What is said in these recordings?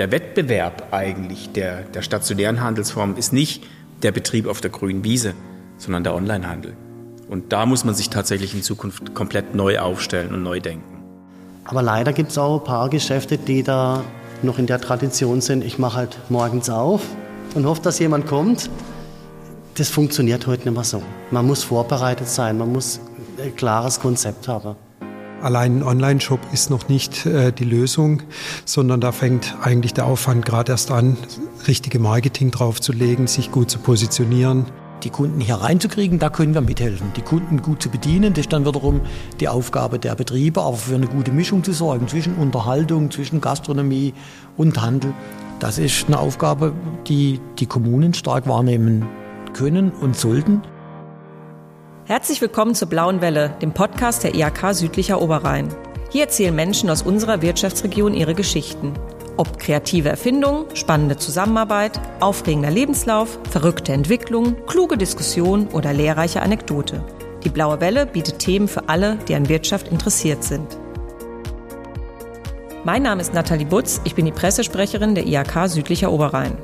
der Wettbewerb eigentlich der, der stationären Handelsform ist nicht der Betrieb auf der grünen Wiese, sondern der Onlinehandel. Und da muss man sich tatsächlich in Zukunft komplett neu aufstellen und neu denken. Aber leider gibt es auch ein paar Geschäfte, die da noch in der Tradition sind. Ich mache halt morgens auf und hoffe, dass jemand kommt. Das funktioniert heute nicht mehr so. Man muss vorbereitet sein, man muss ein klares Konzept haben. Allein ein Online-Shop ist noch nicht äh, die Lösung, sondern da fängt eigentlich der Aufwand gerade erst an, richtige Marketing draufzulegen, sich gut zu positionieren. Die Kunden hier reinzukriegen, da können wir mithelfen. Die Kunden gut zu bedienen, das ist dann wiederum die Aufgabe der Betriebe, aber für eine gute Mischung zu sorgen zwischen Unterhaltung, zwischen Gastronomie und Handel. Das ist eine Aufgabe, die die Kommunen stark wahrnehmen können und sollten. Herzlich willkommen zur Blauen Welle, dem Podcast der IHK Südlicher Oberrhein. Hier erzählen Menschen aus unserer Wirtschaftsregion ihre Geschichten. Ob kreative Erfindungen, spannende Zusammenarbeit, aufregender Lebenslauf, verrückte Entwicklung, kluge Diskussion oder lehrreiche Anekdote. Die Blaue Welle bietet Themen für alle, die an Wirtschaft interessiert sind. Mein Name ist Nathalie Butz, ich bin die Pressesprecherin der IHK Südlicher Oberrhein.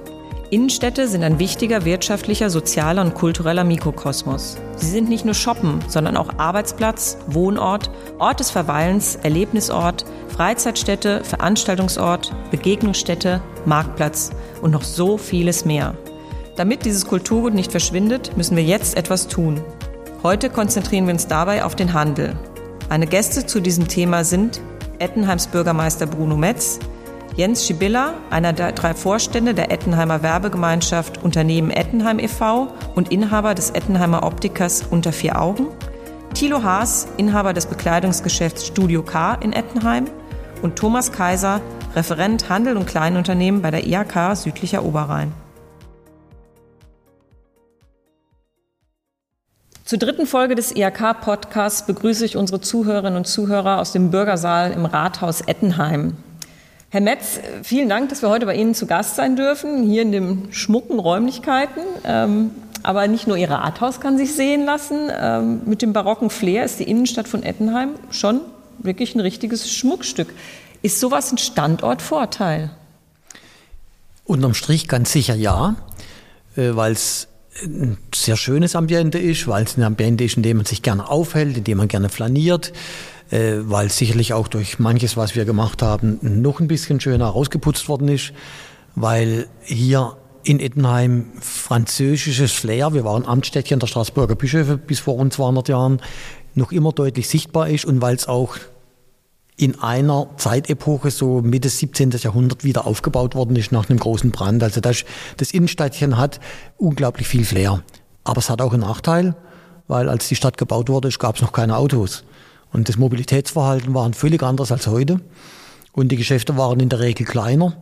Innenstädte sind ein wichtiger wirtschaftlicher, sozialer und kultureller Mikrokosmos. Sie sind nicht nur Shoppen, sondern auch Arbeitsplatz, Wohnort, Ort des Verweilens, Erlebnisort, Freizeitstätte, Veranstaltungsort, Begegnungsstätte, Marktplatz und noch so vieles mehr. Damit dieses Kulturgut nicht verschwindet, müssen wir jetzt etwas tun. Heute konzentrieren wir uns dabei auf den Handel. Meine Gäste zu diesem Thema sind Ettenheims Bürgermeister Bruno Metz, Jens Schibilla, einer der drei Vorstände der Ettenheimer Werbegemeinschaft Unternehmen Ettenheim e.V. und Inhaber des Ettenheimer Optikers unter vier Augen, Thilo Haas, Inhaber des Bekleidungsgeschäfts Studio K in Ettenheim und Thomas Kaiser, Referent Handel und Kleinunternehmen bei der IHK Südlicher Oberrhein. Zur dritten Folge des IHK-Podcasts begrüße ich unsere Zuhörerinnen und Zuhörer aus dem Bürgersaal im Rathaus Ettenheim. Herr Metz, vielen Dank, dass wir heute bei Ihnen zu Gast sein dürfen, hier in den schmucken Räumlichkeiten. Ähm, aber nicht nur Ihr Rathaus kann sich sehen lassen. Ähm, mit dem barocken Flair ist die Innenstadt von Ettenheim schon wirklich ein richtiges Schmuckstück. Ist sowas ein Standortvorteil? Unterm Strich ganz sicher ja, äh, weil es ein sehr schönes Ambiente ist, weil es ein Ambiente ist, in dem man sich gerne aufhält, in dem man gerne flaniert äh, weil sicherlich auch durch manches, was wir gemacht haben, noch ein bisschen schöner rausgeputzt worden ist, weil hier in Ettenheim französisches Flair, wir waren Amtsstädtchen der Straßburger Bischöfe bis vor rund 200 Jahren, noch immer deutlich sichtbar ist und weil es auch in einer Zeitepoche, so Mitte 17. Jahrhundert, wieder aufgebaut worden ist nach einem großen Brand. Also das, das Innenstädtchen hat unglaublich viel Flair. Aber es hat auch einen Nachteil, weil als die Stadt gebaut wurde, gab es noch keine Autos. Und das Mobilitätsverhalten war völlig anderes als heute. Und die Geschäfte waren in der Regel kleiner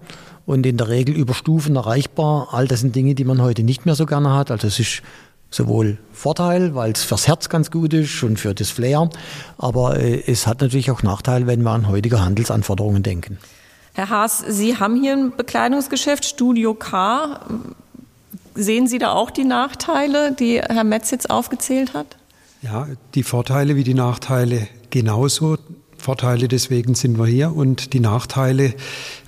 und in der Regel über Stufen erreichbar. All das sind Dinge, die man heute nicht mehr so gerne hat. Also es ist sowohl Vorteil, weil es fürs Herz ganz gut ist und für das Flair, aber äh, es hat natürlich auch Nachteil, wenn wir an heutige Handelsanforderungen denken. Herr Haas, Sie haben hier ein Bekleidungsgeschäft, Studio K. Sehen Sie da auch die Nachteile, die Herr Metz jetzt aufgezählt hat? Ja, die Vorteile wie die Nachteile genauso. Vorteile, deswegen sind wir hier und die Nachteile,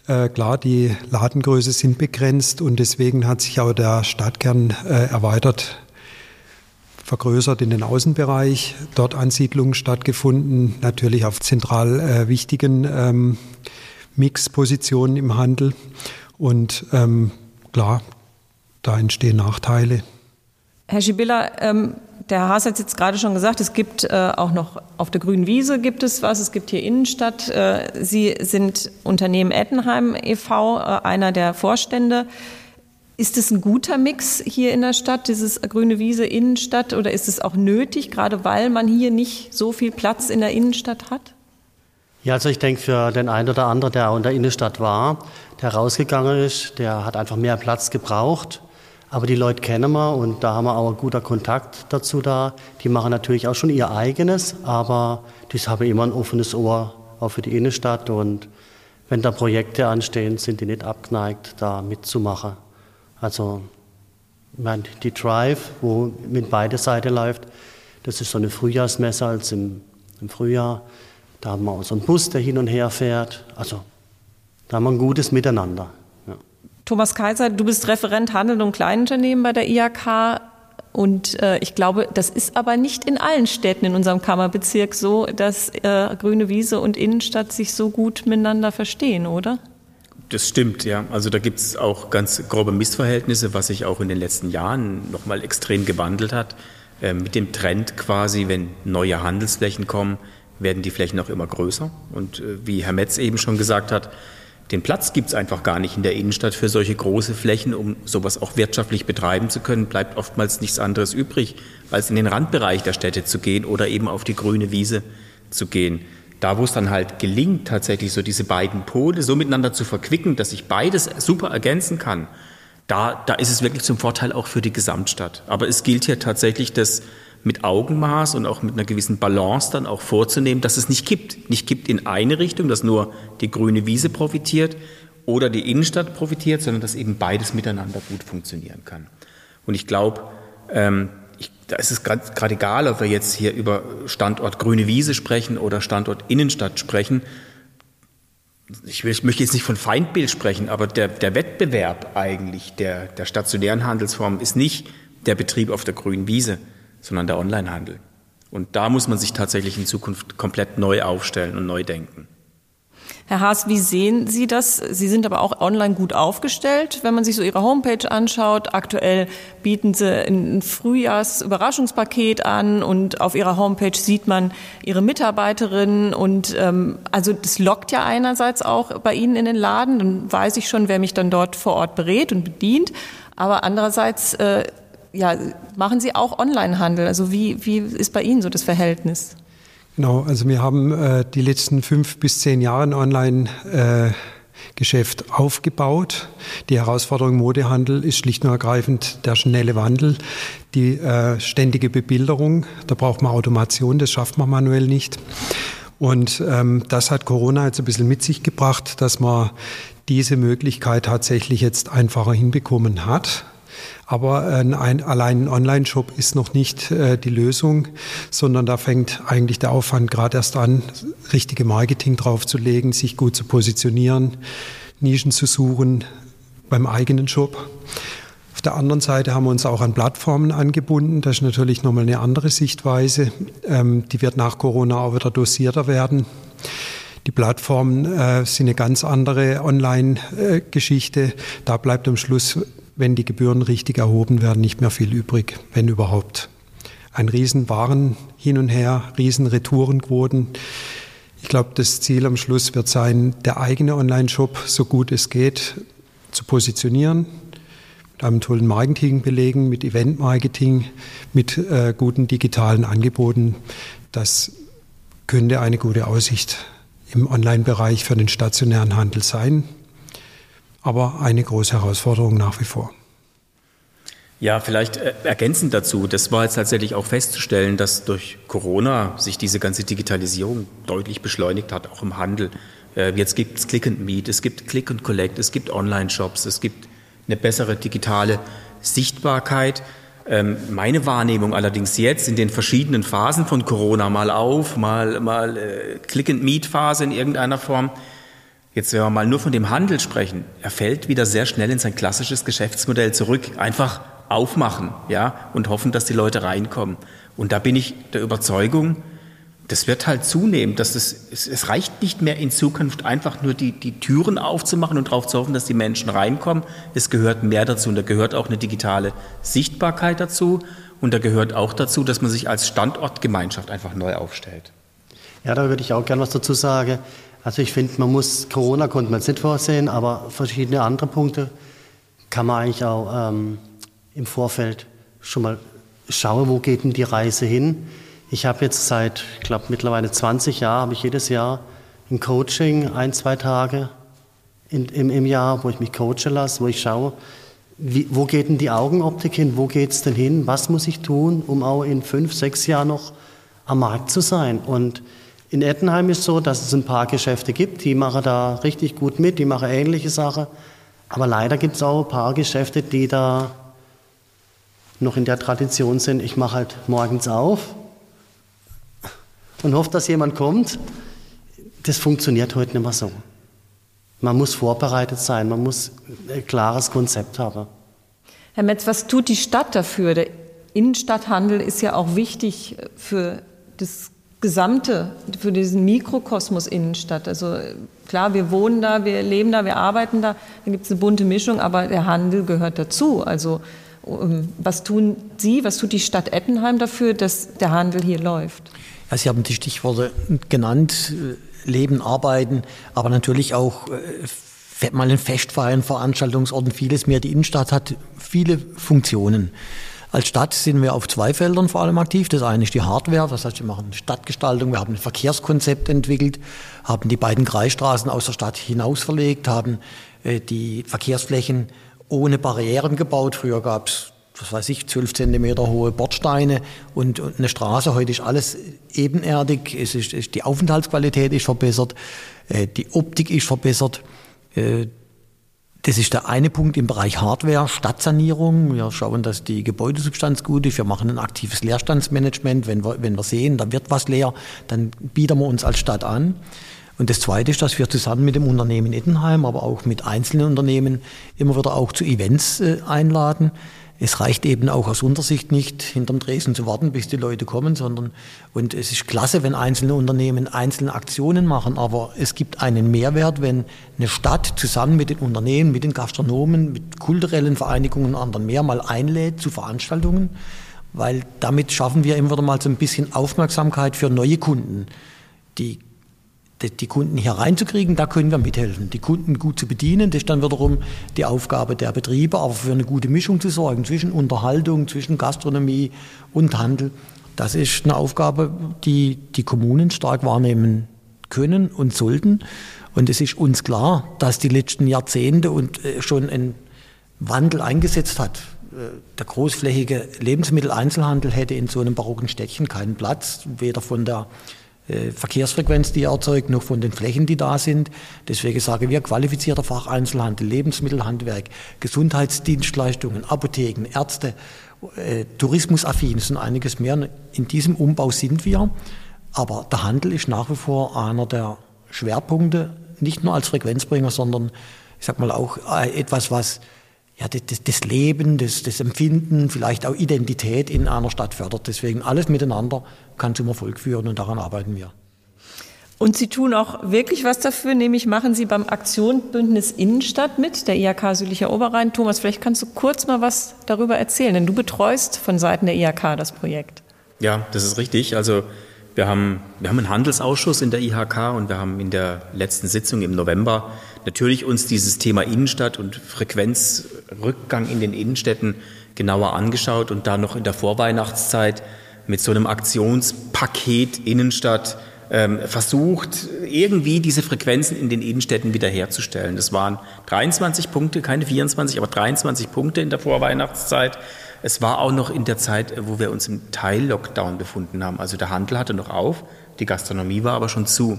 äh, klar, die Ladengröße sind begrenzt und deswegen hat sich auch der Stadtkern äh, erweitert, vergrößert in den Außenbereich, dort Ansiedlungen stattgefunden, natürlich auf zentral äh, wichtigen ähm, Mixpositionen im Handel und ähm, klar, da entstehen Nachteile. Herr Schibilla, ähm, der Haas hat jetzt gerade schon gesagt, es gibt äh, auch noch auf der grünen Wiese gibt es was, es gibt hier Innenstadt. Äh, Sie sind Unternehmen Ettenheim e.V., äh, einer der Vorstände. Ist es ein guter Mix hier in der Stadt, dieses grüne Wiese Innenstadt, oder ist es auch nötig, gerade weil man hier nicht so viel Platz in der Innenstadt hat? Ja, also ich denke, für den einen oder anderen, der auch in der Innenstadt war, der rausgegangen ist, der hat einfach mehr Platz gebraucht. Aber die Leute kennen wir und da haben wir auch einen guten Kontakt dazu da. Die machen natürlich auch schon ihr eigenes, aber die haben immer ein offenes Ohr auch für die Innenstadt und wenn da Projekte anstehen, sind die nicht abgeneigt, da mitzumachen. Also meine, die Drive, wo mit beide Seiten läuft, das ist so eine Frühjahrsmesse als im, im Frühjahr. Da haben wir auch so einen Bus, der hin und her fährt. Also da haben wir ein gutes Miteinander Thomas Kaiser, du bist Referent Handel und Kleinunternehmen bei der IHK. Und äh, ich glaube, das ist aber nicht in allen Städten in unserem Kammerbezirk so, dass äh, Grüne Wiese und Innenstadt sich so gut miteinander verstehen, oder? Das stimmt, ja. Also da gibt es auch ganz grobe Missverhältnisse, was sich auch in den letzten Jahren nochmal extrem gewandelt hat. Äh, mit dem Trend quasi, wenn neue Handelsflächen kommen, werden die Flächen auch immer größer. Und äh, wie Herr Metz eben schon gesagt hat, den Platz gibt es einfach gar nicht in der Innenstadt für solche große Flächen, um sowas auch wirtschaftlich betreiben zu können. Bleibt oftmals nichts anderes übrig, als in den Randbereich der Städte zu gehen oder eben auf die grüne Wiese zu gehen. Da, wo es dann halt gelingt, tatsächlich so diese beiden Pole so miteinander zu verquicken, dass sich beides super ergänzen kann, da, da ist es wirklich zum Vorteil auch für die Gesamtstadt. Aber es gilt hier tatsächlich, das mit Augenmaß und auch mit einer gewissen Balance dann auch vorzunehmen, dass es nicht kippt. Nicht kippt in eine Richtung, dass nur die grüne Wiese profitiert oder die Innenstadt profitiert, sondern dass eben beides miteinander gut funktionieren kann. Und ich glaube, ähm, da ist es gerade egal, ob wir jetzt hier über Standort grüne Wiese sprechen oder Standort Innenstadt sprechen. Ich, will, ich möchte jetzt nicht von Feindbild sprechen, aber der, der Wettbewerb eigentlich der, der stationären Handelsformen ist nicht der Betrieb auf der grünen Wiese, sondern der Onlinehandel. Und da muss man sich tatsächlich in Zukunft komplett neu aufstellen und neu denken. Herr Haas, wie sehen Sie das? Sie sind aber auch online gut aufgestellt, wenn man sich so Ihre Homepage anschaut. Aktuell bieten Sie ein Frühjahrsüberraschungspaket an und auf Ihrer Homepage sieht man Ihre Mitarbeiterinnen und ähm, also das lockt ja einerseits auch bei Ihnen in den Laden. Dann weiß ich schon, wer mich dann dort vor Ort berät und bedient. Aber andererseits äh, ja, machen Sie auch Onlinehandel? Also wie, wie ist bei Ihnen so das Verhältnis? Genau, also wir haben äh, die letzten fünf bis zehn Jahre Online äh, Geschäft aufgebaut. Die Herausforderung Modehandel ist schlicht und ergreifend der schnelle Wandel, die äh, ständige Bebilderung. Da braucht man Automation, das schafft man manuell nicht. Und ähm, das hat Corona jetzt ein bisschen mit sich gebracht, dass man diese Möglichkeit tatsächlich jetzt einfacher hinbekommen hat. Aber ein, ein, allein ein Online-Shop ist noch nicht äh, die Lösung, sondern da fängt eigentlich der Aufwand gerade erst an, richtige Marketing draufzulegen, sich gut zu positionieren, Nischen zu suchen beim eigenen Shop. Auf der anderen Seite haben wir uns auch an Plattformen angebunden. Das ist natürlich nochmal eine andere Sichtweise. Ähm, die wird nach Corona auch wieder dosierter werden. Die Plattformen äh, sind eine ganz andere Online-Geschichte. Äh, da bleibt am Schluss wenn die Gebühren richtig erhoben werden, nicht mehr viel übrig, wenn überhaupt. Ein Riesenwaren hin und her, Riesenretourenquoten. Ich glaube, das Ziel am Schluss wird sein, der eigene Online-Shop, so gut es geht, zu positionieren, mit einem tollen Marketing belegen, mit Event-Marketing, mit äh, guten digitalen Angeboten. Das könnte eine gute Aussicht im Online-Bereich für den stationären Handel sein aber eine große Herausforderung nach wie vor. Ja, vielleicht äh, ergänzend dazu, das war jetzt tatsächlich auch festzustellen, dass durch Corona sich diese ganze Digitalisierung deutlich beschleunigt hat, auch im Handel. Äh, jetzt gibt es Click and Meet, es gibt Click and Collect, es gibt Online-Shops, es gibt eine bessere digitale Sichtbarkeit. Ähm, meine Wahrnehmung allerdings jetzt in den verschiedenen Phasen von Corona, mal auf, mal, mal äh, Click and Meet Phase in irgendeiner Form, Jetzt, wenn wir mal nur von dem Handel sprechen, er fällt wieder sehr schnell in sein klassisches Geschäftsmodell zurück. Einfach aufmachen, ja, und hoffen, dass die Leute reinkommen. Und da bin ich der Überzeugung, das wird halt zunehmen, dass es, es, es reicht nicht mehr in Zukunft einfach nur die, die Türen aufzumachen und darauf zu hoffen, dass die Menschen reinkommen. Es gehört mehr dazu und da gehört auch eine digitale Sichtbarkeit dazu und da gehört auch dazu, dass man sich als Standortgemeinschaft einfach neu aufstellt. Ja, da würde ich auch gerne was dazu sagen. Also ich finde, man muss, Corona konnte man nicht vorsehen, aber verschiedene andere Punkte kann man eigentlich auch ähm, im Vorfeld schon mal schauen, wo geht denn die Reise hin. Ich habe jetzt seit, ich glaube mittlerweile 20 Jahren, habe ich jedes Jahr ein Coaching, ein, zwei Tage in, im, im Jahr, wo ich mich coachen lasse, wo ich schaue, wie, wo geht denn die Augenoptik hin, wo geht es denn hin, was muss ich tun, um auch in fünf, sechs Jahren noch am Markt zu sein. Und in Ettenheim ist es so, dass es ein paar Geschäfte gibt, die machen da richtig gut mit, die machen ähnliche Sachen. Aber leider gibt es auch ein paar Geschäfte, die da noch in der Tradition sind, ich mache halt morgens auf und hoffe, dass jemand kommt. Das funktioniert heute nicht mehr so. Man muss vorbereitet sein, man muss ein klares Konzept haben. Herr Metz, was tut die Stadt dafür? Der Innenstadthandel ist ja auch wichtig für das Gesamte, für diesen Mikrokosmos Innenstadt. Also klar, wir wohnen da, wir leben da, wir arbeiten da, da gibt es eine bunte Mischung, aber der Handel gehört dazu. Also was tun Sie, was tut die Stadt Ettenheim dafür, dass der Handel hier läuft? Ja, Sie haben die Stichworte genannt, äh, Leben, Arbeiten, aber natürlich auch äh, mal ein Festfeiern, Veranstaltungsorten, vieles mehr. Die Innenstadt hat viele Funktionen. Als Stadt sind wir auf zwei Feldern vor allem aktiv. Das eine ist die Hardware, das heißt, wir machen Stadtgestaltung, wir haben ein Verkehrskonzept entwickelt, haben die beiden Kreisstraßen aus der Stadt hinaus verlegt, haben äh, die Verkehrsflächen ohne Barrieren gebaut. Früher gab es, was weiß ich, zwölf Zentimeter hohe Bordsteine und, und, eine Straße. Heute ist alles ebenerdig. Es ist, ist die Aufenthaltsqualität ist verbessert, äh, die Optik ist verbessert. Äh, das ist der eine Punkt im Bereich Hardware, Stadtsanierung. Wir schauen, dass die Gebäudesubstanz gut ist. Wir machen ein aktives Leerstandsmanagement. Wenn wir, wenn wir sehen, da wird was leer, dann bieten wir uns als Stadt an. Und das Zweite ist, dass wir zusammen mit dem Unternehmen Ettenheim, aber auch mit einzelnen Unternehmen immer wieder auch zu Events äh, einladen. Es reicht eben auch aus unserer Sicht nicht, hinterm Dresden zu warten, bis die Leute kommen, sondern, und es ist klasse, wenn einzelne Unternehmen einzelne Aktionen machen, aber es gibt einen Mehrwert, wenn eine Stadt zusammen mit den Unternehmen, mit den Gastronomen, mit kulturellen Vereinigungen und anderen mehr mal einlädt zu Veranstaltungen, weil damit schaffen wir immer wieder mal so ein bisschen Aufmerksamkeit für neue Kunden, die die Kunden hier reinzukriegen, da können wir mithelfen. Die Kunden gut zu bedienen, das ist dann wiederum die Aufgabe der Betriebe, aber für eine gute Mischung zu sorgen zwischen Unterhaltung, zwischen Gastronomie und Handel. Das ist eine Aufgabe, die die Kommunen stark wahrnehmen können und sollten. Und es ist uns klar, dass die letzten Jahrzehnte und äh, schon ein Wandel eingesetzt hat. Äh, der großflächige Lebensmitteleinzelhandel hätte in so einem barocken Städtchen keinen Platz, weder von der Verkehrsfrequenz, die er erzeugt, noch von den Flächen, die da sind. Deswegen sagen wir qualifizierter Facheinzelhandel, Lebensmittelhandwerk, Gesundheitsdienstleistungen, Apotheken, Ärzte, äh, Tourismusaffin, sind einiges mehr. In diesem Umbau sind wir. Aber der Handel ist nach wie vor einer der Schwerpunkte, nicht nur als Frequenzbringer, sondern ich sag mal auch äh, etwas, was ja, das, das Leben, das, das Empfinden, vielleicht auch Identität in einer Stadt fördert. Deswegen alles miteinander kann zum Erfolg führen und daran arbeiten wir. Und Sie tun auch wirklich was dafür, nämlich machen Sie beim Aktionsbündnis Innenstadt mit, der IHK Südlicher Oberrhein. Thomas, vielleicht kannst du kurz mal was darüber erzählen, denn du betreust von Seiten der IHK das Projekt. Ja, das ist richtig. Also wir haben, wir haben einen Handelsausschuss in der IHK und wir haben in der letzten Sitzung im November natürlich uns dieses Thema Innenstadt und Frequenzrückgang in den Innenstädten genauer angeschaut und da noch in der Vorweihnachtszeit mit so einem Aktionspaket Innenstadt ähm, versucht, irgendwie diese Frequenzen in den Innenstädten wiederherzustellen. Das waren 23 Punkte, keine 24, aber 23 Punkte in der Vorweihnachtszeit. Es war auch noch in der Zeit, wo wir uns im Teil-Lockdown befunden haben. Also der Handel hatte noch auf, die Gastronomie war aber schon zu.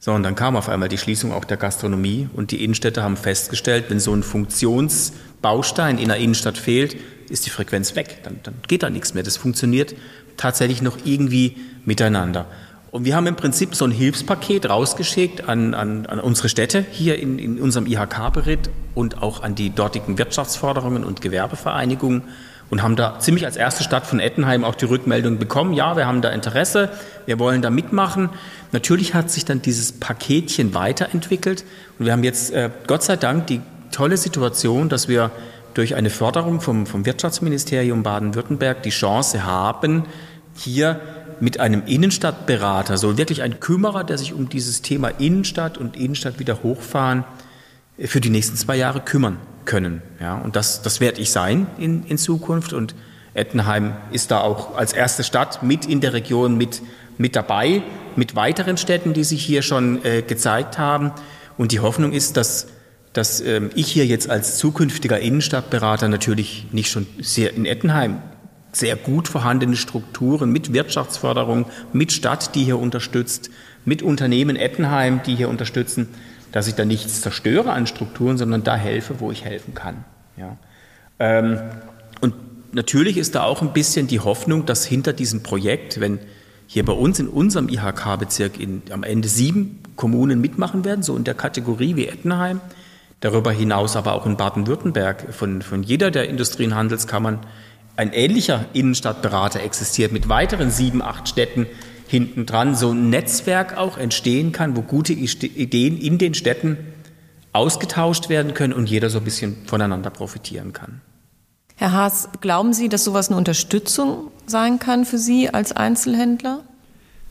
So, und dann kam auf einmal die Schließung auch der Gastronomie und die Innenstädte haben festgestellt, wenn so ein Funktionsbaustein in der Innenstadt fehlt, ist die Frequenz weg. Dann, dann geht da nichts mehr. Das funktioniert tatsächlich noch irgendwie miteinander. Und wir haben im Prinzip so ein Hilfspaket rausgeschickt an, an, an unsere Städte hier in, in unserem IHK-Beritt und auch an die dortigen Wirtschaftsförderungen und Gewerbevereinigungen und haben da ziemlich als erste Stadt von Ettenheim auch die Rückmeldung bekommen, ja, wir haben da Interesse, wir wollen da mitmachen. Natürlich hat sich dann dieses Paketchen weiterentwickelt und wir haben jetzt äh, Gott sei Dank die tolle Situation, dass wir durch eine Förderung vom, vom Wirtschaftsministerium Baden-Württemberg die Chance haben, hier mit einem Innenstadtberater, so wirklich ein Kümmerer, der sich um dieses Thema Innenstadt und Innenstadt wieder hochfahren, äh, für die nächsten zwei Jahre kümmern können. Ja, und das, das werde ich sein in, in Zukunft. Und Ettenheim ist da auch als erste Stadt mit in der Region mit, mit dabei, mit weiteren Städten, die sich hier schon äh, gezeigt haben. Und die Hoffnung ist, dass, dass ähm, ich hier jetzt als zukünftiger Innenstadtberater natürlich nicht schon sehr in Ettenheim sehr gut vorhandene Strukturen mit Wirtschaftsförderung, mit Stadt, die hier unterstützt, mit Unternehmen Ettenheim, die hier unterstützen, dass ich da nichts zerstöre an Strukturen, sondern da helfe, wo ich helfen kann. Ja. Ähm, und natürlich ist da auch ein bisschen die Hoffnung, dass hinter diesem Projekt, wenn hier bei uns in unserem IHK-Bezirk am Ende sieben Kommunen mitmachen werden, so in der Kategorie wie Ettenheim. Darüber hinaus aber auch in Baden-Württemberg von, von jeder der Industrie- und Handelskammern ein ähnlicher Innenstadtberater existiert mit weiteren sieben, acht Städten hinten dran, so ein Netzwerk auch entstehen kann, wo gute Ideen in den Städten ausgetauscht werden können und jeder so ein bisschen voneinander profitieren kann. Herr Haas, glauben Sie, dass sowas eine Unterstützung sein kann für Sie als Einzelhändler?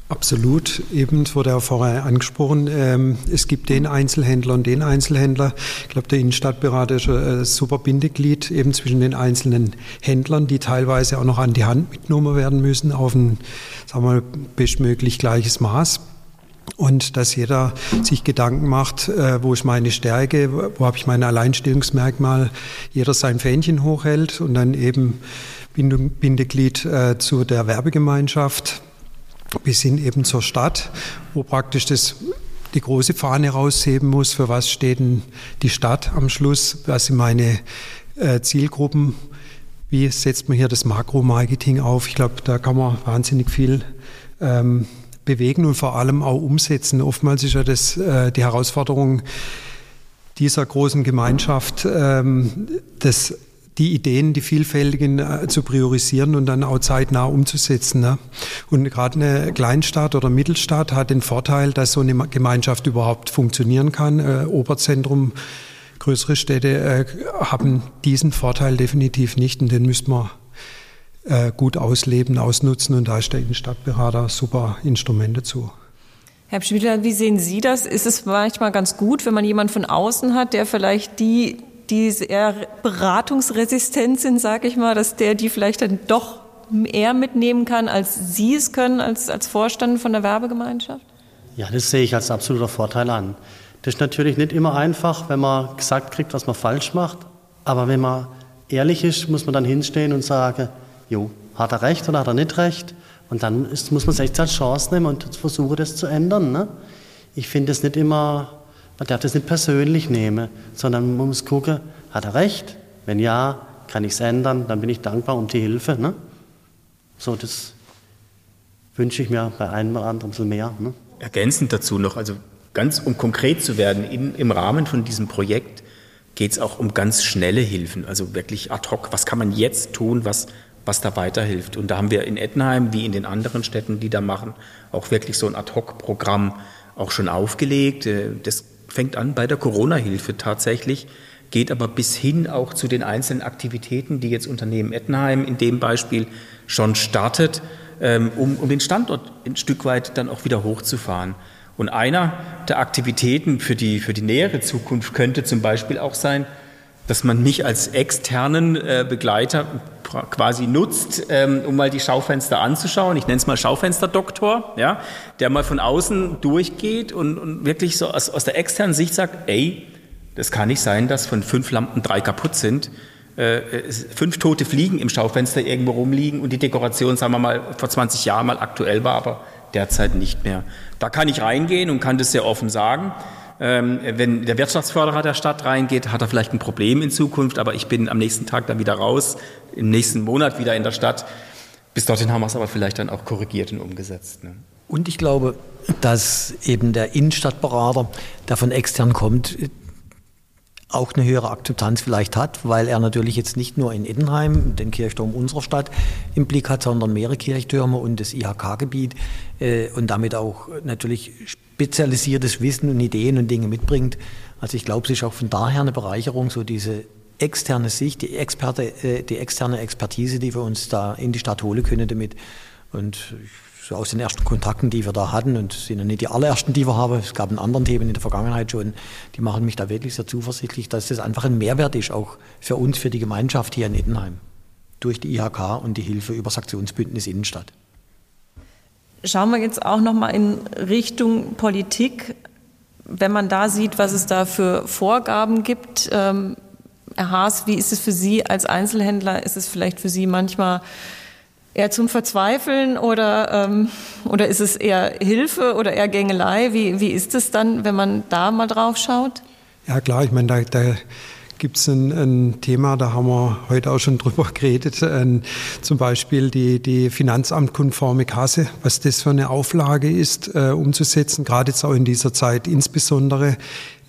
Absolut. Eben wurde ja vorher angesprochen, ähm, es gibt den Einzelhändler und den Einzelhändler. Ich glaube, der Innenstadtberater ist ein super Bindeglied eben zwischen den einzelnen Händlern, die teilweise auch noch an die Hand mitgenommen werden müssen auf ein, sagen wir mal, bestmöglich gleiches Maß. Und dass jeder sich Gedanken macht, äh, wo ist meine Stärke, wo habe ich meine Alleinstellungsmerkmal, jeder sein Fähnchen hochhält und dann eben Bindeglied äh, zu der Werbegemeinschaft bis hin eben zur Stadt, wo praktisch das die große Fahne rausheben muss, für was steht denn die Stadt am Schluss, was sind meine äh, Zielgruppen, wie setzt man hier das Makromarketing auf. Ich glaube, da kann man wahnsinnig viel ähm, bewegen und vor allem auch umsetzen. Oftmals ist ja das äh, die Herausforderung dieser großen Gemeinschaft, ähm, das die Ideen, die vielfältigen äh, zu priorisieren und dann auch zeitnah umzusetzen. Ne? Und gerade eine Kleinstadt oder Mittelstadt hat den Vorteil, dass so eine Gemeinschaft überhaupt funktionieren kann. Äh, Oberzentrum, größere Städte äh, haben diesen Vorteil definitiv nicht und den müsste man äh, gut ausleben, ausnutzen und da ist der Innenstadtberater super Instrument dazu. Herr Schmiedler, wie sehen Sie das? Ist es manchmal ganz gut, wenn man jemanden von außen hat, der vielleicht die die eher beratungsresistent sind, sage ich mal, dass der die vielleicht dann doch eher mitnehmen kann, als Sie es können als, als Vorstand von der Werbegemeinschaft? Ja, das sehe ich als absoluter Vorteil an. Das ist natürlich nicht immer einfach, wenn man gesagt kriegt, was man falsch macht. Aber wenn man ehrlich ist, muss man dann hinstehen und sagen, jo, hat er recht oder hat er nicht recht? Und dann ist, muss man es echt als Chance nehmen und versuchen, das zu ändern. Ne? Ich finde es nicht immer man darf das nicht persönlich nehmen, sondern man muss gucken, hat er recht? Wenn ja, kann ich es ändern, dann bin ich dankbar um die Hilfe. Ne? So, das wünsche ich mir bei einem oder anderen ein bisschen mehr. Ne? Ergänzend dazu noch, also ganz um konkret zu werden, in, im Rahmen von diesem Projekt geht es auch um ganz schnelle Hilfen, also wirklich ad hoc. Was kann man jetzt tun, was, was da weiterhilft? Und da haben wir in Ettenheim, wie in den anderen Städten, die da machen, auch wirklich so ein ad hoc Programm auch schon aufgelegt. Äh, das fängt an bei der Corona-Hilfe tatsächlich, geht aber bis hin auch zu den einzelnen Aktivitäten, die jetzt Unternehmen Ettenheim in dem Beispiel schon startet, ähm, um, um den Standort ein Stück weit dann auch wieder hochzufahren. Und einer der Aktivitäten für die, für die nähere Zukunft könnte zum Beispiel auch sein, dass man mich als externen äh, Begleiter quasi nutzt, ähm, um mal die Schaufenster anzuschauen. Ich nenne es mal Schaufensterdoktor, ja, der mal von außen durchgeht und, und wirklich so aus, aus der externen Sicht sagt, ey, das kann nicht sein, dass von fünf Lampen drei kaputt sind, äh, fünf tote Fliegen im Schaufenster irgendwo rumliegen und die Dekoration, sagen wir mal, vor 20 Jahren mal aktuell war, aber derzeit nicht mehr. Da kann ich reingehen und kann das sehr offen sagen. Ähm, wenn der Wirtschaftsförderer der Stadt reingeht, hat er vielleicht ein Problem in Zukunft, aber ich bin am nächsten Tag dann wieder raus, im nächsten Monat wieder in der Stadt. Bis dorthin haben wir es aber vielleicht dann auch korrigiert und umgesetzt. Ne? Und ich glaube, dass eben der Innenstadtberater, der von extern kommt, auch eine höhere Akzeptanz vielleicht hat, weil er natürlich jetzt nicht nur in Eddenheim den Kirchturm unserer Stadt im Blick hat, sondern mehrere Kirchtürme und das IHK-Gebiet äh, und damit auch natürlich spezialisiertes Wissen und Ideen und Dinge mitbringt. Also ich glaube, es ist auch von daher eine Bereicherung, so diese externe Sicht, die, Experte, äh, die externe Expertise, die wir uns da in die Stadt holen können damit. Und so aus den ersten Kontakten, die wir da hatten, und sind ja nicht die allerersten, die wir haben, es gab in anderen Themen in der Vergangenheit schon, die machen mich da wirklich sehr zuversichtlich, dass das einfach ein Mehrwert ist, auch für uns, für die Gemeinschaft hier in Ettenheim, durch die IHK und die Hilfe über das Aktionsbündnis Innenstadt. Schauen wir jetzt auch noch mal in Richtung Politik. Wenn man da sieht, was es da für Vorgaben gibt, ähm, Herr Haas, wie ist es für Sie als Einzelhändler? Ist es vielleicht für Sie manchmal eher zum Verzweifeln oder, ähm, oder ist es eher Hilfe oder eher Gängelei? Wie, wie ist es dann, wenn man da mal drauf schaut? Ja klar, ich meine, da, da gibt es ein, ein, Thema, da haben wir heute auch schon drüber geredet, ein, zum Beispiel die, die finanzamtkonforme Kasse, was das für eine Auflage ist, äh, umzusetzen, gerade jetzt auch in dieser Zeit insbesondere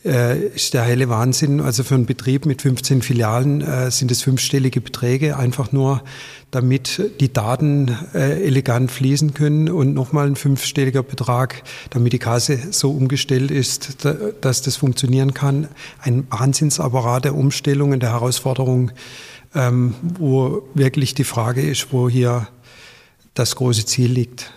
äh, ist der heile Wahnsinn. Also für einen Betrieb mit 15 Filialen äh, sind es fünfstellige Beträge, einfach nur damit die Daten äh, elegant fließen können und nochmal ein fünfstelliger Betrag, damit die Kasse so umgestellt ist, da, dass das funktionieren kann. Ein Wahnsinnsapparat der Umstellungen, der Herausforderungen, ähm, wo wirklich die Frage ist, wo hier das große Ziel liegt.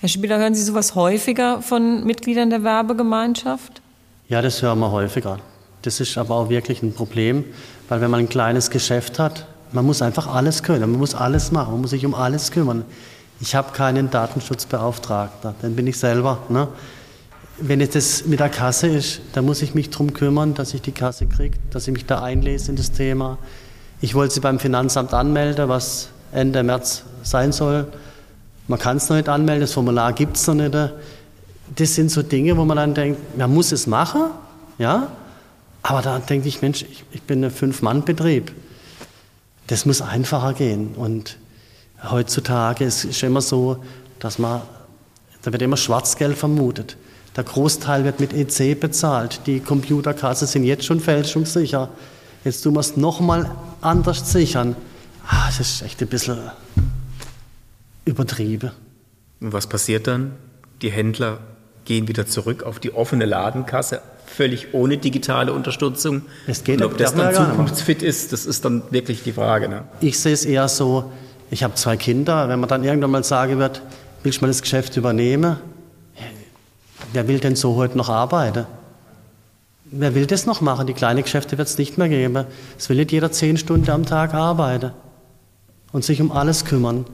Herr Spieler, hören Sie sowas häufiger von Mitgliedern der Werbegemeinschaft? Ja, das hören wir häufiger. Das ist aber auch wirklich ein Problem, weil wenn man ein kleines Geschäft hat, man muss einfach alles können, man muss alles machen, man muss sich um alles kümmern. Ich habe keinen Datenschutzbeauftragten, den bin ich selber. Ne? Wenn es das mit der Kasse ist, dann muss ich mich darum kümmern, dass ich die Kasse kriege, dass ich mich da einlese in das Thema. Ich wollte sie beim Finanzamt anmelden, was Ende März sein soll. Man kann es noch nicht anmelden, das Formular gibt es noch nicht. Das sind so Dinge, wo man dann denkt, man muss es machen, ja, aber da denke ich, Mensch, ich, ich bin ein Fünf-Mann-Betrieb. Das muss einfacher gehen. Und heutzutage ist es immer so, dass man, da wird immer Schwarzgeld vermutet. Der Großteil wird mit EC bezahlt. Die Computerkassen sind jetzt schon fälschungssicher. Jetzt tun wir es nochmal anders sichern. Ah, das ist echt ein bisschen übertrieben. Und was passiert dann? Die Händler gehen wieder zurück auf die offene Ladenkasse, völlig ohne digitale Unterstützung. Es geht Und ob das dann zukunftsfit ist, das ist dann wirklich die Frage. Ne? Ich sehe es eher so, ich habe zwei Kinder, wenn man dann irgendwann mal sagen wird, willst du mal das Geschäft übernehmen? Wer will denn so heute noch arbeiten? Wer will das noch machen? Die kleinen Geschäfte wird es nicht mehr geben. Es will nicht jeder zehn Stunden am Tag arbeiten und sich um alles kümmern.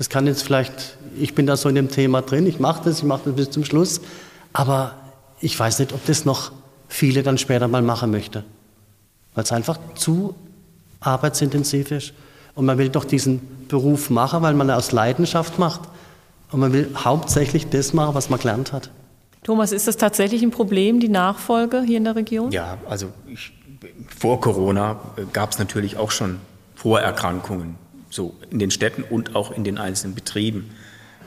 Das kann jetzt vielleicht, ich bin da so in dem Thema drin, ich mache das, ich mache das bis zum Schluss, aber ich weiß nicht, ob das noch viele dann später mal machen möchte, weil es einfach zu arbeitsintensiv ist. Und man will doch diesen Beruf machen, weil man aus Leidenschaft macht. Und man will hauptsächlich das machen, was man gelernt hat. Thomas, ist das tatsächlich ein Problem, die Nachfolge hier in der Region? Ja, also ich, vor Corona gab es natürlich auch schon Vorerkrankungen, so in den Städten und auch in den einzelnen Betrieben.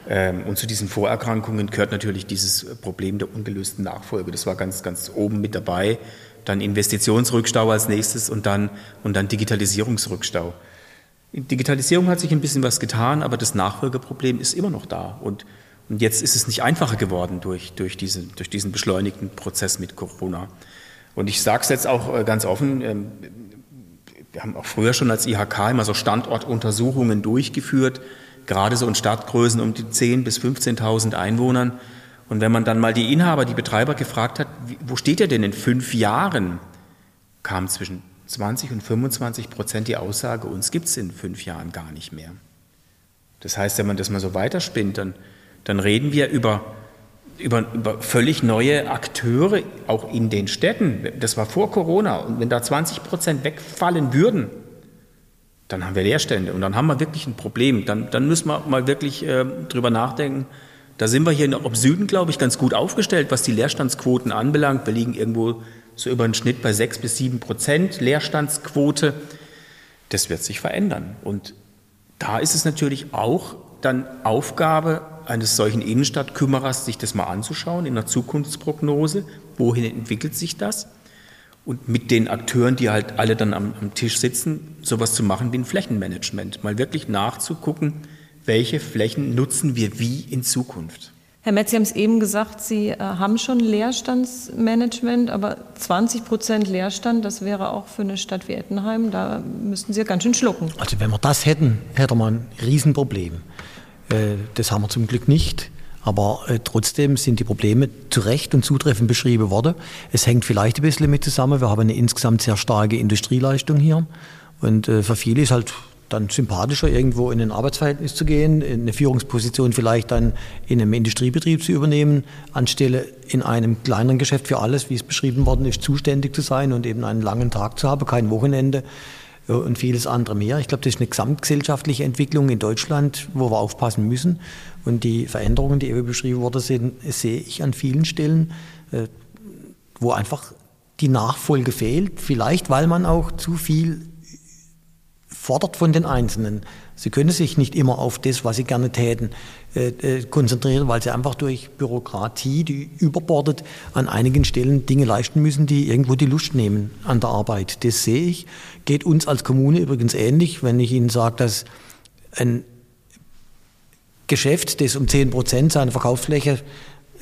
Ähm, und zu diesen Vorerkrankungen gehört natürlich dieses Problem der ungelösten Nachfolge. Das war ganz, ganz oben mit dabei. Dann Investitionsrückstau als nächstes und dann, und dann Digitalisierungsrückstau. Digitalisierung hat sich ein bisschen was getan, aber das Nachfolgeproblem ist immer noch da. Und, und jetzt ist es nicht einfacher geworden durch, durch, diese, durch diesen beschleunigten Prozess mit Corona. Und ich sage es jetzt auch äh, ganz offen, ähm, wir haben auch früher schon als IHK immer so Standortuntersuchungen durchgeführt gerade so in Stadtgrößen um die 10.000 bis 15.000 Einwohnern. Und wenn man dann mal die Inhaber, die Betreiber gefragt hat, wo steht er denn in fünf Jahren, kam zwischen 20 und 25 Prozent die Aussage, uns gibt es in fünf Jahren gar nicht mehr. Das heißt, wenn man das mal so weiterspinnt, dann, dann reden wir über, über, über völlig neue Akteure, auch in den Städten. Das war vor Corona. Und wenn da 20 Prozent wegfallen würden, dann haben wir Leerstände und dann haben wir wirklich ein Problem. Dann, dann müssen wir mal wirklich äh, drüber nachdenken. Da sind wir hier im Süden, glaube ich, ganz gut aufgestellt, was die Leerstandsquoten anbelangt. Wir liegen irgendwo so über den Schnitt bei sechs bis sieben Prozent Leerstandsquote. Das wird sich verändern. Und da ist es natürlich auch dann Aufgabe eines solchen Innenstadtkümmerers, sich das mal anzuschauen in der Zukunftsprognose. Wohin entwickelt sich das? und mit den Akteuren, die halt alle dann am, am, Tisch sitzen, sowas zu machen wie ein Flächenmanagement. Mal wirklich nachzugucken, welche Flächen nutzen wir wie in Zukunft. Herr Metz, Sie haben es eben gesagt, Sie äh, haben schon Leerstandsmanagement, aber 20 Prozent Leerstand, das wäre auch für eine Stadt wie Ettenheim, da müssten Sie ja ganz schön schlucken. Also wenn wir das hätten, hätte man ein Riesenproblem. Äh, das haben wir zum Glück nicht. Aber äh, trotzdem sind die Probleme zu Recht und zutreffend beschrieben worden. Es hängt vielleicht ein bisschen mit zusammen. Wir haben eine insgesamt sehr starke Industrieleistung hier. Und äh, für viele ist halt dann sympathischer, irgendwo in ein Arbeitsverhältnis zu gehen, eine Führungsposition vielleicht dann in einem Industriebetrieb zu übernehmen, anstelle in einem kleineren Geschäft für alles, wie es beschrieben worden ist, zuständig zu sein und eben einen langen Tag zu haben, kein Wochenende und vieles andere mehr. Ich glaube, das ist eine gesamtgesellschaftliche Entwicklung in Deutschland, wo wir aufpassen müssen. Und die Veränderungen, die eben beschrieben worden sind, sehe ich an vielen Stellen, äh, wo einfach die Nachfolge fehlt, vielleicht weil man auch zu viel fordert von den Einzelnen. Sie können sich nicht immer auf das, was sie gerne täten, äh, äh, konzentrieren, weil sie einfach durch Bürokratie, die überbordet, an einigen Stellen Dinge leisten müssen, die irgendwo die Lust nehmen an der Arbeit. Das sehe ich. Geht uns als Kommune übrigens ähnlich, wenn ich Ihnen sage, dass ein Geschäft, das um 10 Prozent seine Verkaufsfläche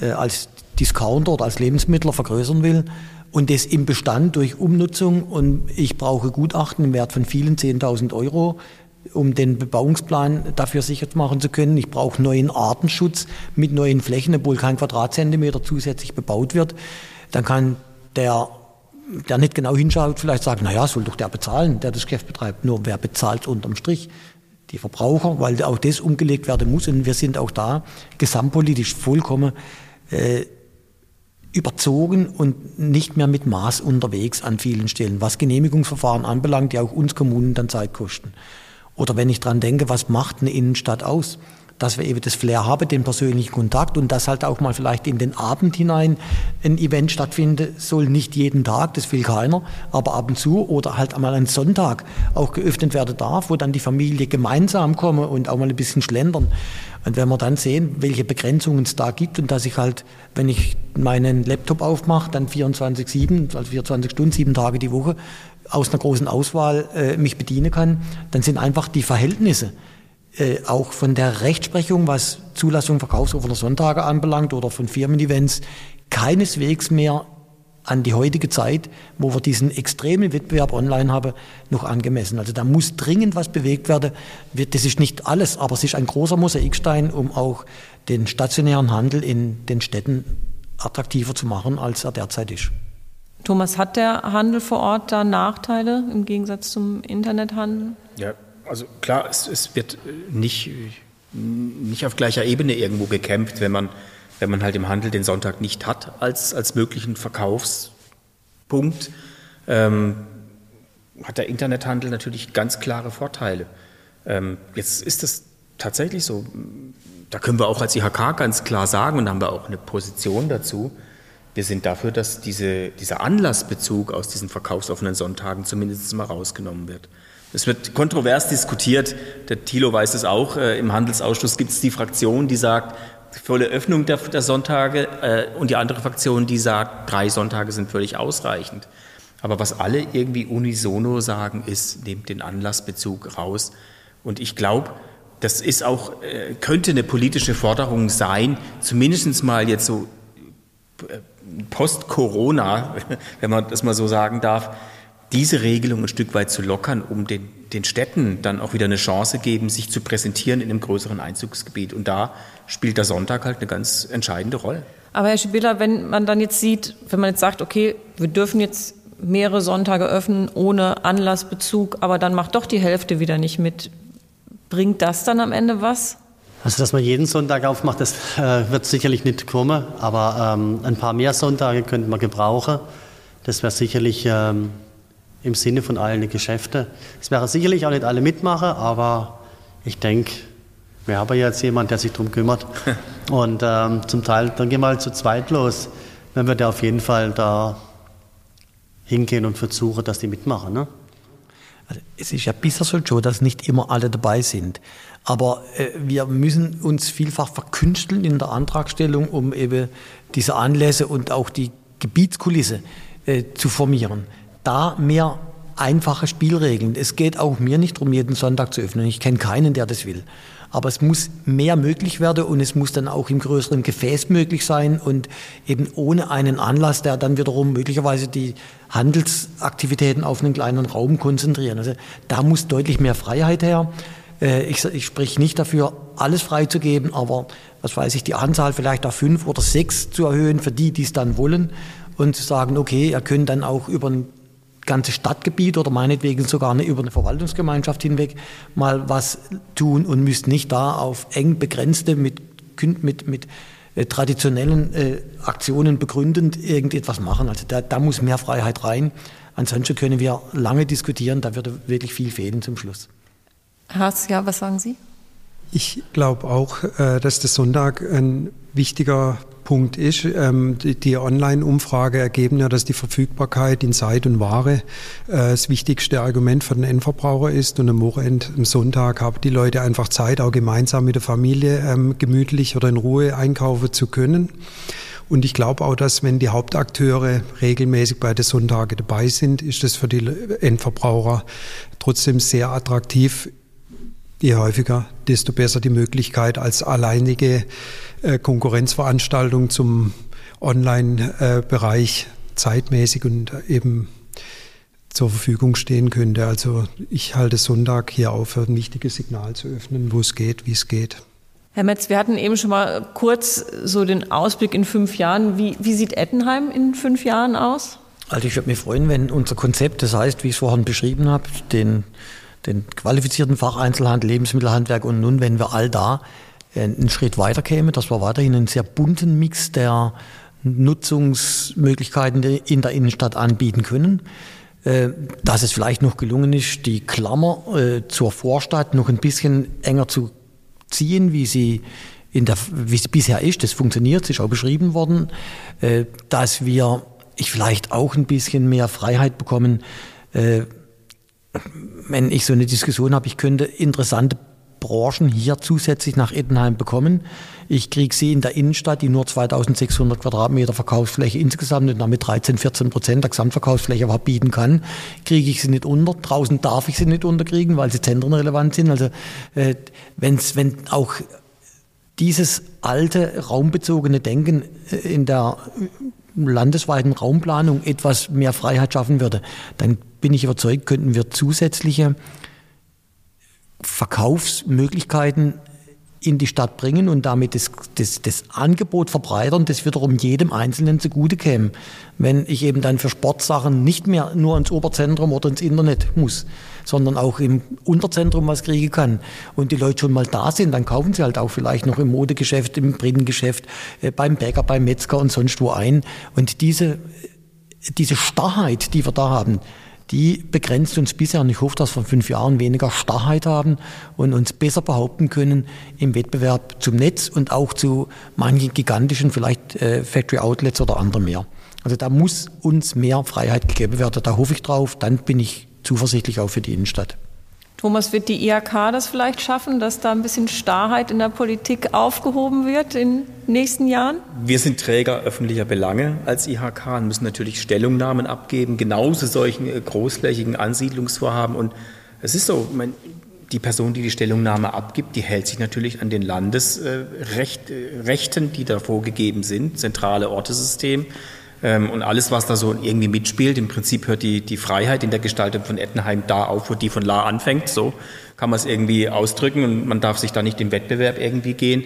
äh, als Discounter oder als Lebensmittler vergrößern will und das im Bestand durch Umnutzung und ich brauche Gutachten im Wert von vielen 10.000 Euro, um den Bebauungsplan dafür sicher machen zu können. Ich brauche neuen Artenschutz mit neuen Flächen, obwohl kein Quadratzentimeter zusätzlich bebaut wird. Dann kann der, der nicht genau hinschaut, vielleicht sagen, naja, soll doch der bezahlen, der das Geschäft betreibt. Nur wer bezahlt unterm Strich? Die Verbraucher, weil auch das umgelegt werden muss. Und wir sind auch da gesamtpolitisch vollkommen äh, überzogen und nicht mehr mit Maß unterwegs an vielen Stellen, was Genehmigungsverfahren anbelangt, die auch uns Kommunen dann Zeit kosten. Oder wenn ich dran denke, was macht eine Innenstadt aus? Dass wir eben das Flair haben, den persönlichen Kontakt und dass halt auch mal vielleicht in den Abend hinein ein Event stattfinden soll. Nicht jeden Tag, das will keiner, aber ab und zu oder halt einmal ein Sonntag auch geöffnet werden darf, wo dann die Familie gemeinsam komme und auch mal ein bisschen schlendern. Und wenn wir dann sehen, welche Begrenzungen es da gibt und dass ich halt, wenn ich meinen Laptop aufmache, dann 24-7, also 24 Stunden, sieben Tage die Woche, aus einer großen Auswahl äh, mich bedienen kann, dann sind einfach die Verhältnisse äh, auch von der Rechtsprechung, was Zulassung, Verkaufsoffener Sonntage anbelangt oder von Firmen-Events, keineswegs mehr an die heutige Zeit, wo wir diesen extremen Wettbewerb online haben, noch angemessen. Also da muss dringend was bewegt werden. Das ist nicht alles, aber es ist ein großer Mosaikstein, um auch den stationären Handel in den Städten attraktiver zu machen, als er derzeit ist. Thomas, hat der Handel vor Ort da Nachteile im Gegensatz zum Internethandel? Ja, also klar, es, es wird nicht, nicht auf gleicher Ebene irgendwo gekämpft, wenn man wenn man halt im Handel den Sonntag nicht hat als, als möglichen Verkaufspunkt, ähm, hat der Internethandel natürlich ganz klare Vorteile. Ähm, jetzt ist es tatsächlich so, da können wir auch als IHK ganz klar sagen und haben wir auch eine Position dazu. Wir sind dafür, dass diese, dieser Anlassbezug aus diesen verkaufsoffenen Sonntagen zumindest mal rausgenommen wird. Es wird kontrovers diskutiert, der Thilo weiß es auch, äh, im Handelsausschuss gibt es die Fraktion, die sagt, volle Öffnung der, der Sonntage äh, und die andere Fraktion, die sagt, drei Sonntage sind völlig ausreichend. Aber was alle irgendwie unisono sagen, ist, nehmt den Anlassbezug raus. Und ich glaube, das ist auch, äh, könnte eine politische Forderung sein, zumindest mal jetzt so äh, post-Corona, wenn man das mal so sagen darf, diese Regelung ein Stück weit zu lockern, um den, den Städten dann auch wieder eine Chance geben, sich zu präsentieren in einem größeren Einzugsgebiet. Und da spielt der Sonntag halt eine ganz entscheidende Rolle. Aber Herr Schibilla, wenn man dann jetzt sieht, wenn man jetzt sagt, okay, wir dürfen jetzt mehrere Sonntage öffnen ohne Anlassbezug, aber dann macht doch die Hälfte wieder nicht mit, bringt das dann am Ende was? Also, dass man jeden Sonntag aufmacht, das äh, wird sicherlich nicht kommen, aber ähm, ein paar mehr Sonntage könnte man gebrauchen. Das wäre sicherlich ähm, im Sinne von allen Geschäften. Es wäre sicherlich auch nicht alle mitmachen, aber ich denke, wir haben ja jetzt jemanden, der sich darum kümmert. Und ähm, zum Teil, dann gehen wir halt zu zweit los, wenn wir da auf jeden Fall da hingehen und versuchen, dass die mitmachen. Ne? Also es ist ja bisher so, dass nicht immer alle dabei sind. Aber äh, wir müssen uns vielfach verkünsteln in der Antragstellung, um eben diese Anlässe und auch die Gebietskulisse äh, zu formieren da mehr einfache Spielregeln. Es geht auch mir nicht darum, jeden Sonntag zu öffnen. Ich kenne keinen, der das will. Aber es muss mehr möglich werden und es muss dann auch im größeren Gefäß möglich sein und eben ohne einen Anlass, der dann wiederum möglicherweise die Handelsaktivitäten auf einen kleinen Raum konzentrieren. Also da muss deutlich mehr Freiheit her. Äh, ich, ich sprich nicht dafür, alles freizugeben, aber was weiß ich, die Anzahl vielleicht auf fünf oder sechs zu erhöhen für die, die es dann wollen und zu sagen, okay, ihr könnt dann auch über ein ganze Stadtgebiet oder meinetwegen sogar eine, über eine Verwaltungsgemeinschaft hinweg mal was tun und müsst nicht da auf eng begrenzte, mit, mit, mit äh, traditionellen äh, Aktionen begründend irgendetwas machen. Also da, da muss mehr Freiheit rein. Ansonsten können wir lange diskutieren, da würde wirklich viel fehlen zum Schluss. Haas, ja, was sagen Sie? Ich glaube auch, äh, dass der Sonntag ein wichtiger Punkt ist, ähm, die, die Online-Umfrage ergeben ja, dass die Verfügbarkeit in Zeit und Ware äh, das wichtigste Argument für den Endverbraucher ist. Und am Wochenende, am Sonntag haben die Leute einfach Zeit, auch gemeinsam mit der Familie ähm, gemütlich oder in Ruhe einkaufen zu können. Und ich glaube auch, dass wenn die Hauptakteure regelmäßig bei den Sonntagen dabei sind, ist das für die Endverbraucher trotzdem sehr attraktiv. Je häufiger, desto besser die Möglichkeit als alleinige Konkurrenzveranstaltung zum Online-Bereich zeitmäßig und eben zur Verfügung stehen könnte. Also ich halte Sonntag hier auf, für ein wichtiges Signal zu öffnen, wo es geht, wie es geht. Herr Metz, wir hatten eben schon mal kurz so den Ausblick in fünf Jahren. Wie, wie sieht Ettenheim in fünf Jahren aus? Also ich würde mich freuen, wenn unser Konzept, das heißt, wie ich es vorhin beschrieben habe, den, den qualifizierten Facheinzelhandel, Lebensmittelhandwerk und nun, wenn wir all da äh, einen Schritt weiter kämen, dass wir weiterhin einen sehr bunten Mix der Nutzungsmöglichkeiten in der Innenstadt anbieten können. Äh, dass es vielleicht noch gelungen ist, die Klammer äh, zur Vorstadt noch ein bisschen enger zu ziehen, wie sie in der, wie sie bisher ist. Das funktioniert, ist auch beschrieben worden, äh, dass wir ich vielleicht auch ein bisschen mehr Freiheit bekommen, äh, wenn ich so eine Diskussion habe, ich könnte interessante Branchen hier zusätzlich nach Ettenheim bekommen. Ich kriege sie in der Innenstadt, die nur 2600 Quadratmeter Verkaufsfläche insgesamt und damit 13, 14 Prozent der Gesamtverkaufsfläche überhaupt bieten kann, kriege ich sie nicht unter. Draußen darf ich sie nicht unterkriegen, weil sie zentrenrelevant sind. Also äh, wenn's, wenn auch dieses alte raumbezogene Denken äh, in der landesweiten Raumplanung etwas mehr Freiheit schaffen würde, dann bin ich überzeugt, könnten wir zusätzliche Verkaufsmöglichkeiten in die Stadt bringen und damit das, das, das Angebot verbreitern, das wiederum jedem Einzelnen zugute käme. Wenn ich eben dann für Sportsachen nicht mehr nur ins Oberzentrum oder ins Internet muss, sondern auch im Unterzentrum was kriegen kann und die Leute schon mal da sind, dann kaufen sie halt auch vielleicht noch im Modegeschäft, im Brillengeschäft, äh, beim Bäcker, beim Metzger und sonst wo ein. Und diese, diese Starrheit, die wir da haben, die begrenzt uns bisher. Und ich hoffe, dass wir in fünf Jahren weniger Starrheit haben und uns besser behaupten können im Wettbewerb zum Netz und auch zu manchen gigantischen, vielleicht äh, Factory Outlets oder anderem mehr. Also da muss uns mehr Freiheit gegeben werden. Da hoffe ich drauf. Dann bin ich zuversichtlich auch für die Innenstadt. Thomas, wird die IHK das vielleicht schaffen, dass da ein bisschen Starrheit in der Politik aufgehoben wird in nächsten Jahren? Wir sind Träger öffentlicher Belange als IHK und müssen natürlich Stellungnahmen abgeben, genauso solchen äh, großflächigen Ansiedlungsvorhaben. Und es ist so, die Person, die die Stellungnahme abgibt, die hält sich natürlich an den Landesrechten, äh, die da vorgegeben sind, zentrale Ortesystem. Ähm, und alles, was da so irgendwie mitspielt, im Prinzip hört die, die Freiheit in der Gestaltung von Ettenheim da auf, wo die von La anfängt. So kann man es irgendwie ausdrücken und man darf sich da nicht im Wettbewerb irgendwie gehen.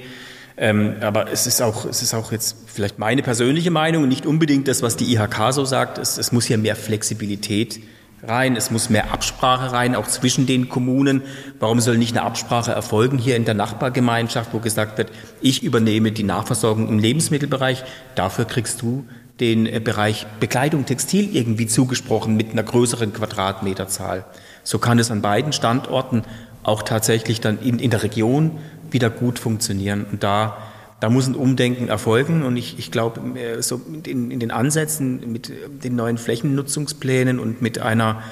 Ähm, aber es ist auch, es ist auch jetzt vielleicht meine persönliche Meinung und nicht unbedingt das, was die IHK so sagt. Es, es muss hier mehr Flexibilität rein, es muss mehr Absprache rein, auch zwischen den Kommunen. Warum soll nicht eine Absprache erfolgen hier in der Nachbargemeinschaft, wo gesagt wird, ich übernehme die Nachversorgung im Lebensmittelbereich, dafür kriegst du den äh, Bereich Bekleidung, Textil irgendwie zugesprochen mit einer größeren Quadratmeterzahl. So kann es an beiden Standorten auch tatsächlich dann in, in der Region wieder gut funktionieren. Und da, da muss ein Umdenken erfolgen. Und ich, ich glaube, äh, so in, in den Ansätzen mit den neuen Flächennutzungsplänen und mit einer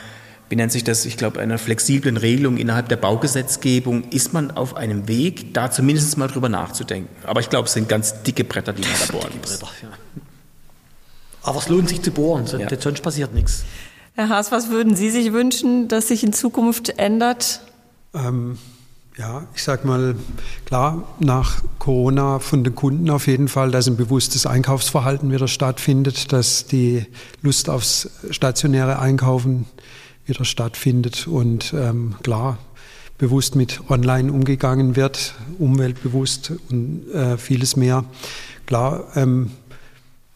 wie nennt sich das, ich glaube, einer flexiblen Regelung innerhalb der Baugesetzgebung ist man auf einem Weg, da zumindest mal drüber nachzudenken. Aber ich glaube, es sind ganz dicke Bretter, die man da bohren muss. Bretter, ja. Aber es lohnt sich zu bohren, sonst, ja. sonst passiert nichts. Herr Haas, was würden Sie sich wünschen, dass sich in Zukunft ändert? Ähm, ja, ich sag mal, klar, nach Corona von den Kunden auf jeden Fall, dass ein bewusstes Einkaufsverhalten wieder stattfindet, dass die Lust aufs stationäre Einkaufen wieder stattfindet und ähm, klar, bewusst mit Online umgegangen wird, umweltbewusst und äh, vieles mehr. Klar, ähm,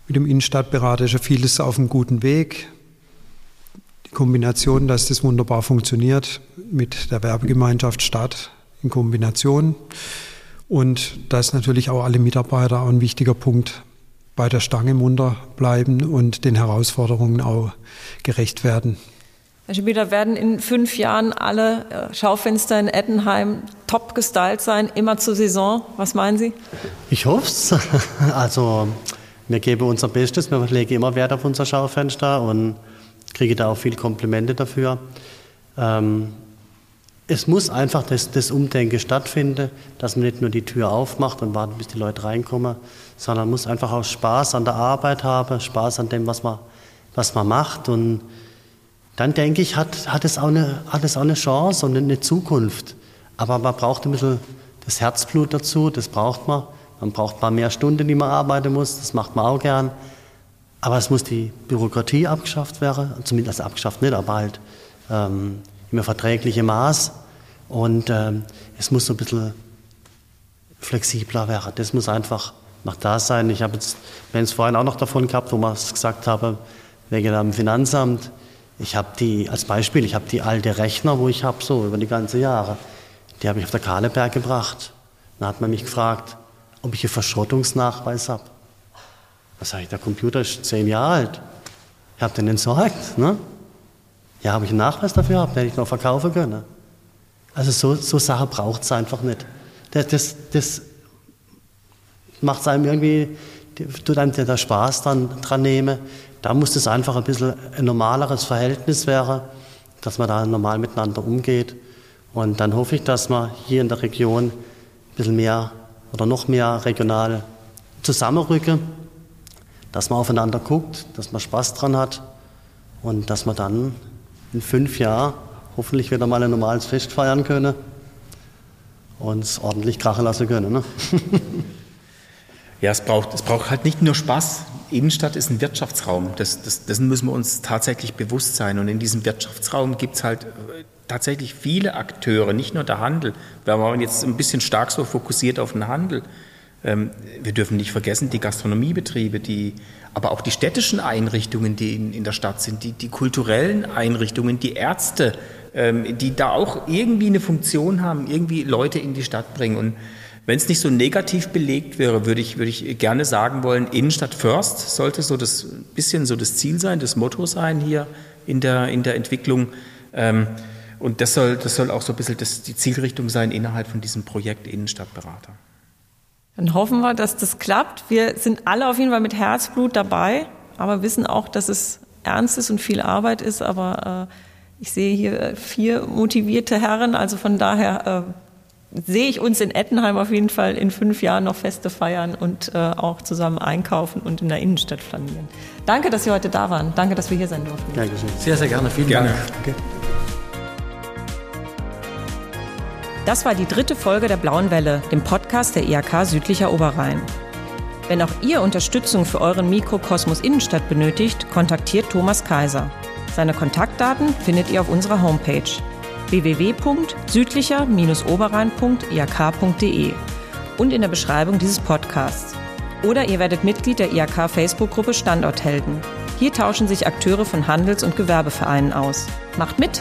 mit dem Innenstadtberater ist ja vieles auf einem guten Weg. Die Kombination, dass das wunderbar funktioniert mit der Werbegemeinschaft Stadt in Kombination und dass natürlich auch alle Mitarbeiter auch ein wichtiger Punkt bei der Stange munter bleiben und den Herausforderungen auch gerecht werden. Herr Schibida, werden in fünf Jahren alle äh, Schaufenster in Ettenheim top gestylt sein, immer zur Saison? Was meinen Sie? Ich hoffe es. Also, wir geben unser Bestes. Wir legen immer Wert auf unser Schaufenster und kriegen da auch viele Komplimente dafür. Ähm, es muss einfach das, das, Umdenken stattfinden, dass man nicht nur die Tür aufmacht und wartet, bis die Leute reinkommen, sondern man muss einfach auch Spaß an der Arbeit haben, Spaß an dem, was man, was man macht. Und dann denke ich, hat, hat, es auch eine, hat es auch eine Chance und eine Zukunft. Aber man braucht ein bisschen das Herzblut dazu, das braucht man. Man braucht ein paar mehr Stunden, die man arbeiten muss, das macht man auch gern. Aber es muss die Bürokratie abgeschafft werden, zumindest abgeschafft nicht, aber halt ähm, im verträglichen Maß. Und ähm, es muss so ein bisschen flexibler werden. Das muss einfach noch da sein. Ich habe jetzt, haben es vorhin auch noch davon gehabt, wo wir es gesagt haben, wegen dem Finanzamt. Ich habe die, als Beispiel, ich habe die alte Rechner, wo ich habe, so über die ganze Jahre, die habe ich auf der Kahleberg gebracht. Dann hat man mich gefragt, ob ich einen Verschrottungsnachweis habe. Da sage ich, der Computer ist zehn Jahre alt. Ich habe den entsorgt. Ne? Ja, habe ich einen Nachweis dafür gehabt, hätte ich noch verkaufen können. Also so, so Sachen braucht es einfach nicht. Das, das, das macht es einem irgendwie, tut einem der Spaß dran, dran nehmen. Da muss es einfach ein bisschen ein normaleres Verhältnis werden, dass man da normal miteinander umgeht. Und dann hoffe ich, dass man hier in der Region ein bisschen mehr oder noch mehr regional zusammenrücken, dass man aufeinander guckt, dass man Spaß dran hat und dass man dann in fünf Jahren hoffentlich wieder mal ein normales Fest feiern können und es ordentlich krachen lassen können. Ne? Ja, es braucht, es braucht halt nicht nur Spaß. Innenstadt ist ein Wirtschaftsraum. Das, das, dessen müssen wir uns tatsächlich bewusst sein. Und in diesem Wirtschaftsraum gibt es halt tatsächlich viele Akteure, nicht nur der Handel. Wir haben jetzt ein bisschen stark so fokussiert auf den Handel. Ähm, wir dürfen nicht vergessen, die Gastronomiebetriebe, die, aber auch die städtischen Einrichtungen, die in, in der Stadt sind, die, die kulturellen Einrichtungen, die Ärzte, ähm, die da auch irgendwie eine Funktion haben, irgendwie Leute in die Stadt bringen. Und wenn es nicht so negativ belegt wäre, würde ich, würde ich gerne sagen wollen, Innenstadt First sollte so das bisschen so das Ziel sein, das Motto sein hier in der, in der Entwicklung. Ähm, und das soll, das soll auch so ein bisschen das, die Zielrichtung sein innerhalb von diesem Projekt Innenstadtberater. Dann hoffen wir, dass das klappt. Wir sind alle auf jeden Fall mit Herzblut dabei, aber wissen auch, dass es ernst ist und viel Arbeit ist. Aber äh, ich sehe hier vier motivierte Herren, also von daher äh, sehe ich uns in Ettenheim auf jeden Fall in fünf Jahren noch Feste feiern und äh, auch zusammen einkaufen und in der Innenstadt flanieren. Danke, dass Sie heute da waren. Danke, dass wir hier sein durften. Dankeschön. Sehr, sehr gerne. Vielen gerne. Dank. Okay. Das war die dritte Folge der Blauen Welle, dem Podcast der IHK Südlicher Oberrhein. Wenn auch ihr Unterstützung für euren Mikrokosmos Innenstadt benötigt, kontaktiert Thomas Kaiser. Seine Kontaktdaten findet ihr auf unserer Homepage www.südlicher-oberrhein.iak.de und in der Beschreibung dieses Podcasts. Oder ihr werdet Mitglied der IAK Facebook-Gruppe Standorthelden. Hier tauschen sich Akteure von Handels- und Gewerbevereinen aus. Macht mit!